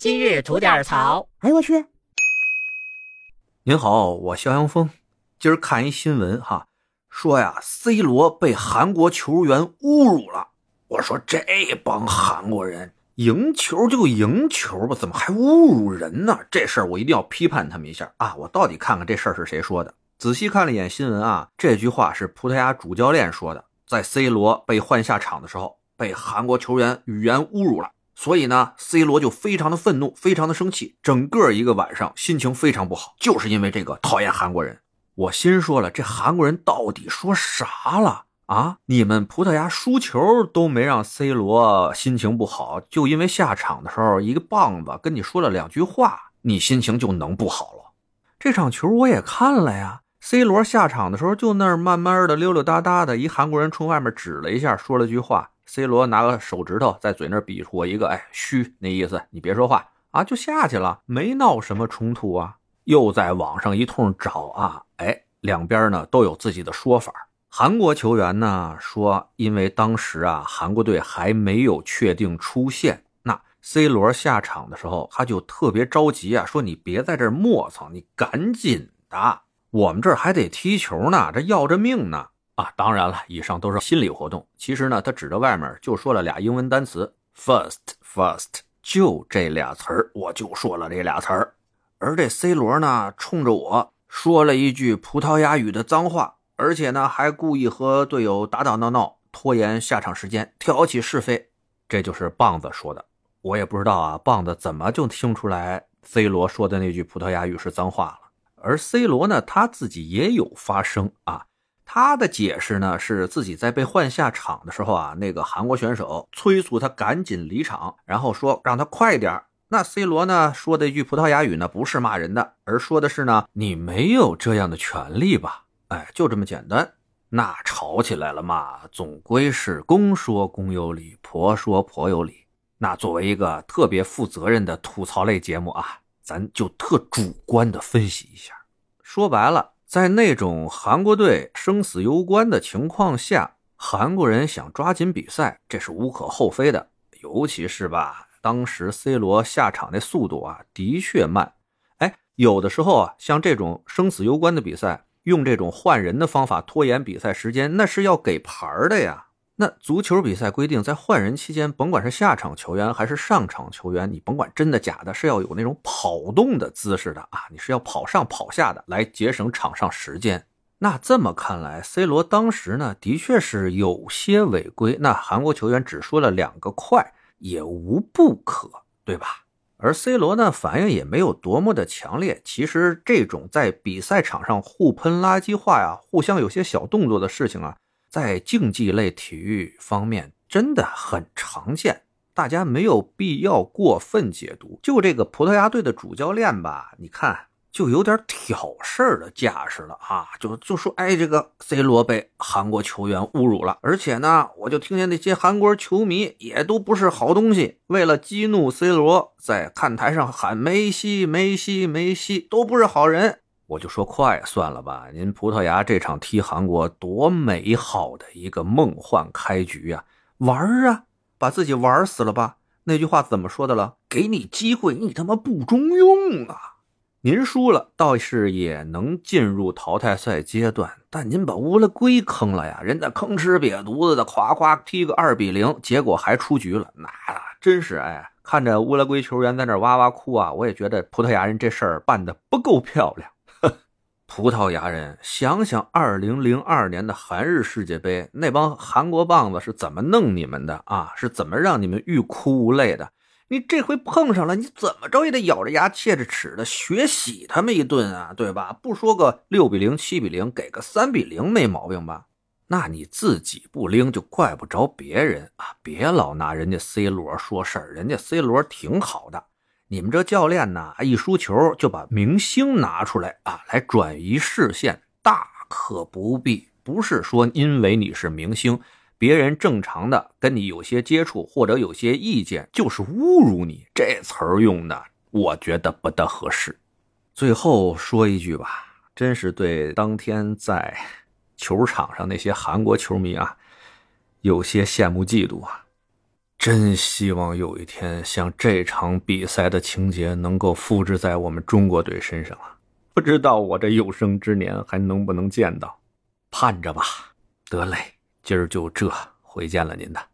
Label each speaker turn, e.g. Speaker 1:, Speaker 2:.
Speaker 1: 今日吐点槽。
Speaker 2: 哎呦我去！
Speaker 3: 您好，我肖阳峰。今儿看一新闻哈，说呀，C 罗被韩国球员侮辱了。我说这帮韩国人赢球就赢球吧，怎么还侮辱人呢？这事儿我一定要批判他们一下啊！我到底看看这事儿是谁说的。仔细看了一眼新闻啊，这句话是葡萄牙主教练说的，在 C 罗被换下场的时候，被韩国球员语言侮辱了。所以呢，C 罗就非常的愤怒，非常的生气，整个一个晚上心情非常不好，就是因为这个讨厌韩国人。我心说了，这韩国人到底说啥了啊？你们葡萄牙输球都没让 C 罗心情不好，就因为下场的时候一个棒子跟你说了两句话，你心情就能不好了？这场球我也看了呀，C 罗下场的时候就那儿慢慢的溜溜达达的，一韩国人冲外面指了一下，说了句话。C 罗拿个手指头在嘴那比划一个，哎，嘘，那意思你别说话啊，就下去了，没闹什么冲突啊。又在网上一通找啊，哎，两边呢都有自己的说法。韩国球员呢说，因为当时啊韩国队还没有确定出线，那 C 罗下场的时候他就特别着急啊，说你别在这磨蹭，你赶紧的，我们这还得踢球呢，这要着命呢。啊，当然了，以上都是心理活动。其实呢，他指着外面就说了俩英文单词，first，first，就这俩词儿，我就说了这俩词儿。而这 C 罗呢，冲着我说了一句葡萄牙语的脏话，而且呢，还故意和队友打打闹闹，拖延下场时间，挑起是非。这就是棒子说的，我也不知道啊，棒子怎么就听出来 C 罗说的那句葡萄牙语是脏话了？而 C 罗呢，他自己也有发声啊。他的解释呢，是自己在被换下场的时候啊，那个韩国选手催促他赶紧离场，然后说让他快点那 C 罗呢说的一句葡萄牙语呢，不是骂人的，而说的是呢，你没有这样的权利吧？哎，就这么简单。那吵起来了嘛，总归是公说公有理，婆说婆有理。那作为一个特别负责任的吐槽类节目啊，咱就特主观的分析一下。说白了。在那种韩国队生死攸关的情况下，韩国人想抓紧比赛，这是无可厚非的。尤其是吧，当时 C 罗下场那速度啊，的确慢。哎，有的时候啊，像这种生死攸关的比赛，用这种换人的方法拖延比赛时间，那是要给牌的呀。那足球比赛规定，在换人期间，甭管是下场球员还是上场球员，你甭管真的假的，是要有那种跑动的姿势的啊！你是要跑上跑下的，来节省场上时间。那这么看来，C 罗当时呢，的确是有些违规。那韩国球员只说了两个快，也无不可，对吧？而 C 罗呢，反应也没有多么的强烈。其实这种在比赛场上互喷垃圾话呀，互相有些小动作的事情啊。在竞技类体育方面真的很常见，大家没有必要过分解读。就这个葡萄牙队的主教练吧，你看就有点挑事儿的架势了啊！就就说，哎，这个 C 罗被韩国球员侮辱了，而且呢，我就听见那些韩国球迷也都不是好东西，为了激怒 C 罗，在看台上喊梅西、梅西、梅西，都不是好人。我就说快算了吧，您葡萄牙这场踢韩国多美好的一个梦幻开局呀！玩啊，把自己玩死了吧？那句话怎么说的了？给你机会，你他妈不中用啊！您输了倒是也能进入淘汰赛阶段，但您把乌拉圭坑了呀！人家吭哧瘪犊子的夸夸踢个二比零，结果还出局了，那真是哎，看着乌拉圭球员在那哇哇哭啊，我也觉得葡萄牙人这事儿办的不够漂亮。葡萄牙人，想想二零零二年的韩日世界杯，那帮韩国棒子是怎么弄你们的啊？是怎么让你们欲哭无泪的？你这回碰上了，你怎么着也得咬着牙切着齿的学洗他们一顿啊，对吧？不说个六比零、七比零，给个三比零没毛病吧？那你自己不拎就怪不着别人啊！别老拿人家 C 罗说事儿，人家 C 罗挺好的。你们这教练呢，一输球就把明星拿出来啊，来转移视线，大可不必。不是说因为你是明星，别人正常的跟你有些接触或者有些意见，就是侮辱你。这词儿用的，我觉得不大合适。最后说一句吧，真是对当天在球场上那些韩国球迷啊，有些羡慕嫉妒啊。真希望有一天，像这场比赛的情节能够复制在我们中国队身上啊！不知道我这有生之年还能不能见到，盼着吧。得嘞，今儿就这，回见了您的。